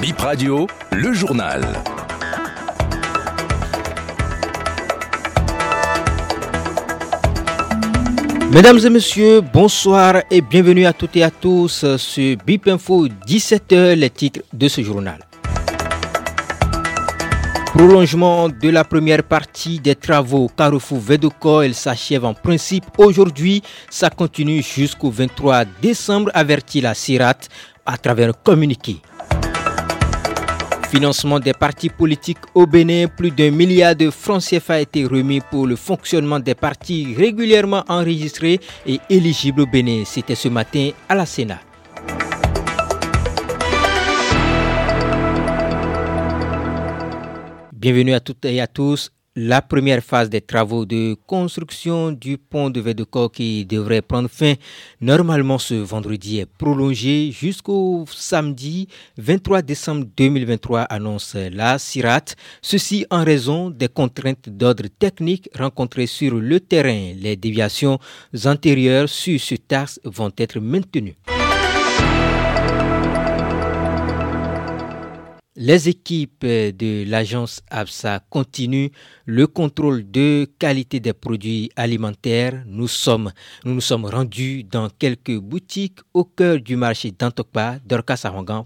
Bip Radio, le journal. Mesdames et messieurs, bonsoir et bienvenue à toutes et à tous sur BIP Info 17h, les titres de ce journal. Prolongement de la première partie des travaux Carrefour Vedoco, elle s'achève en principe aujourd'hui. Ça continue jusqu'au 23 décembre, avertit la CIRAT à travers un communiqué. Financement des partis politiques au Bénin, plus d'un milliard de francs CFA a été remis pour le fonctionnement des partis régulièrement enregistrés et éligibles au Bénin. C'était ce matin à la Sénat. Bienvenue à toutes et à tous. La première phase des travaux de construction du pont de Védecor qui devrait prendre fin normalement ce vendredi est prolongée jusqu'au samedi 23 décembre 2023, annonce la CIRAT. Ceci en raison des contraintes d'ordre technique rencontrées sur le terrain. Les déviations antérieures sur ce taxe vont être maintenues. Les équipes de l'agence ABSA continuent le contrôle de qualité des produits alimentaires. Nous, sommes, nous sommes rendus dans quelques boutiques au cœur du marché d'Antokpa, Dorcas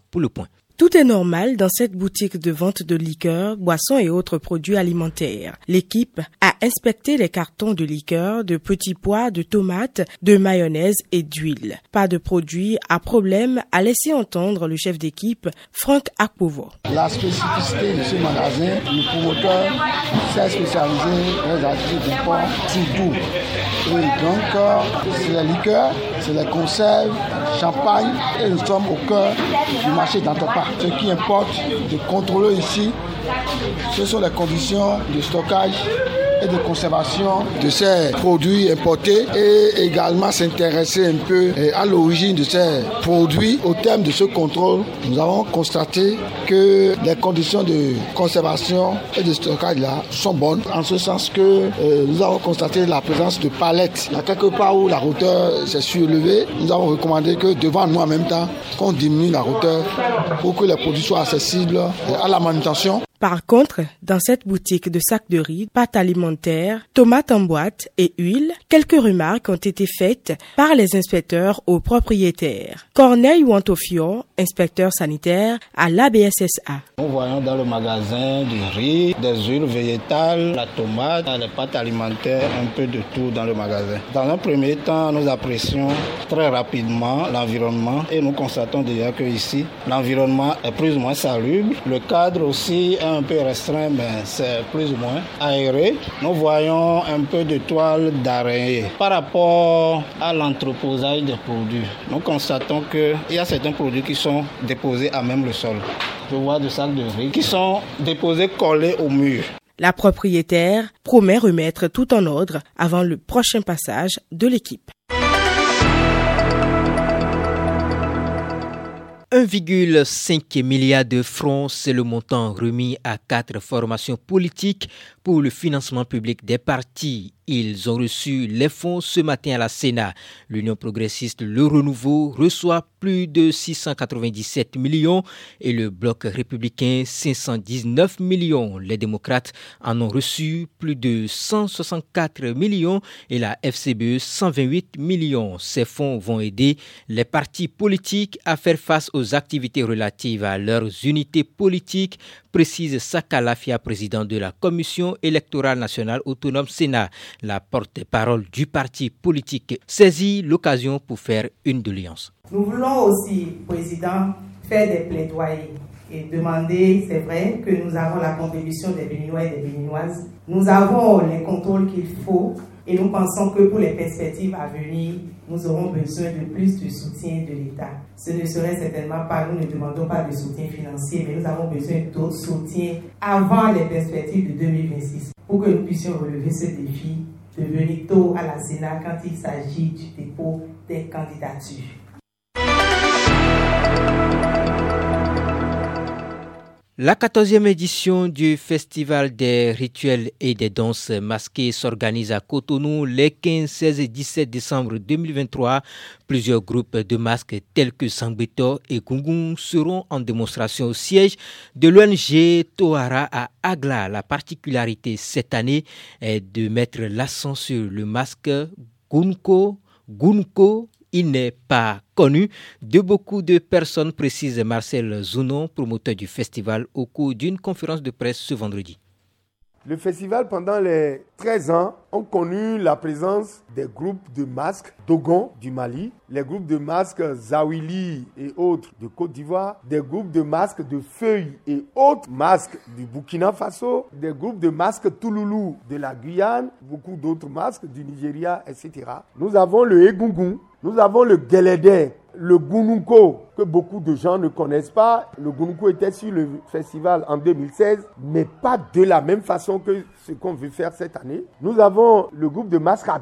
pour le point. Tout est normal dans cette boutique de vente de liqueurs, boissons et autres produits alimentaires. L'équipe a inspecté les cartons de liqueurs, de petits pois, de tomates, de mayonnaise et d'huile. Pas de produits à problème, a laissé entendre le chef d'équipe, Franck Akpovo. La spécificité de ce magasin, le promoteur s'est spécialisé dans les activités de Et donc, euh, c'est les liqueurs, c'est les conserves, champagne, et nous sommes au cœur du marché d'Antopa. Ce qui importe de contrôler ici, ce sont les conditions de stockage de conservation de ces produits importés et également s'intéresser un peu eh, à l'origine de ces produits. Au terme de ce contrôle, nous avons constaté que les conditions de conservation et de stockage là sont bonnes, en ce sens que eh, nous avons constaté la présence de palettes. Il y a quelque part où la hauteur s'est surélevée, nous avons recommandé que devant nous en même temps, qu'on diminue la hauteur pour que les produits soient accessibles eh, à la manutention. Par contre, dans cette boutique de sacs de riz, pâtes alimentaires, tomates en boîte et huile, quelques remarques ont été faites par les inspecteurs aux propriétaires. Corneille Wantofio, inspecteur sanitaire à l'ABSSA. Nous voyons dans le magasin du riz, des huiles végétales, la tomate, les pâtes alimentaires, un peu de tout dans le magasin. Dans un premier temps, nous apprécions très rapidement l'environnement et nous constatons déjà que ici, l'environnement est plus ou moins salubre. Le cadre aussi est un peu restreint, mais c'est plus ou moins aéré. Nous voyons un peu de toile d'araignée. Par rapport à l'entreposage des produits, nous constatons qu'il y a certains produits qui sont déposés à même le sol. Je vois des sacs de riz qui sont déposés collés au mur. La propriétaire promet remettre tout en ordre avant le prochain passage de l'équipe. 1,5 milliard de francs, c'est le montant remis à quatre formations politiques pour le financement public des partis ils ont reçu les fonds ce matin à la Sénat. L'Union progressiste Le Renouveau reçoit plus de 697 millions et le Bloc républicain 519 millions. Les démocrates en ont reçu plus de 164 millions et la FCBE 128 millions. Ces fonds vont aider les partis politiques à faire face aux activités relatives à leurs unités politiques, précise Sakalafia, président de la Commission électorale nationale autonome Sénat. La porte-parole du parti politique saisit l'occasion pour faire une doléance. Nous voulons aussi, Président, faire des plaidoyers et demander, c'est vrai, que nous avons la contribution des Béninois et des Béninoises. Nous avons les contrôles qu'il faut et nous pensons que pour les perspectives à venir, nous aurons besoin de plus de soutien de l'État. Ce ne serait certainement pas, nous ne demandons pas de soutien financier, mais nous avons besoin d'autres soutiens avant les perspectives de 2026 pour que nous puissions relever ce défi de venir tôt à la Sénat quand il s'agit du dépôt des candidatures. La 14e édition du Festival des rituels et des danses masquées s'organise à Cotonou les 15, 16 et 17 décembre 2023. Plusieurs groupes de masques tels que Sangbeto et Gungun seront en démonstration au siège de l'ONG Tohara à Agla. La particularité cette année est de mettre l'accent sur le masque Gunko, Gunko il n'est pas connu de beaucoup de personnes, précise Marcel Zounon, promoteur du festival, au cours d'une conférence de presse ce vendredi. Le festival, pendant les 13 ans, ont connu la présence des groupes de masques Dogon du Mali, les groupes de masques Zawili et autres de Côte d'Ivoire, des groupes de masques de feuilles et autres masques du Burkina Faso, des groupes de masques Touloulou de la Guyane, beaucoup d'autres masques du Nigeria, etc. Nous avons le Egungun, nous avons le Geledé, le Gunuko, que beaucoup de gens ne connaissent pas. Le Gunuko était sur le festival en 2016, mais pas de la même façon que ce qu'on veut faire cette année. Nous avons le groupe de masques à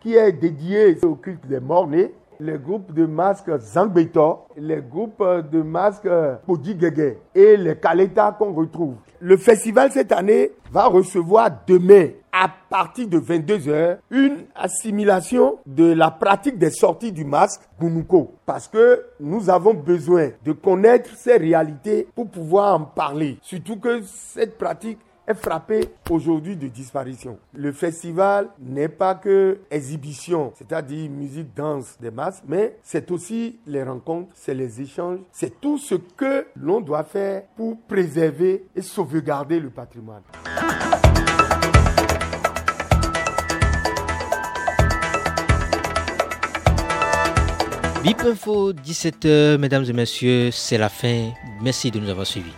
qui est dédié au culte des morts-nés les groupes de masques Zangbeto, les groupes de masques Podigege et les Kaleta qu'on retrouve. Le festival cette année va recevoir demain à partir de 22h une assimilation de la pratique des sorties du masque Gunuko parce que nous avons besoin de connaître ces réalités pour pouvoir en parler. Surtout que cette pratique est frappé aujourd'hui de disparition. Le festival n'est pas que exhibition, c'est-à-dire musique, danse des masses, mais c'est aussi les rencontres, c'est les échanges, c'est tout ce que l'on doit faire pour préserver et sauvegarder le patrimoine. BIP Info 17h, mesdames et messieurs, c'est la fin. Merci de nous avoir suivis.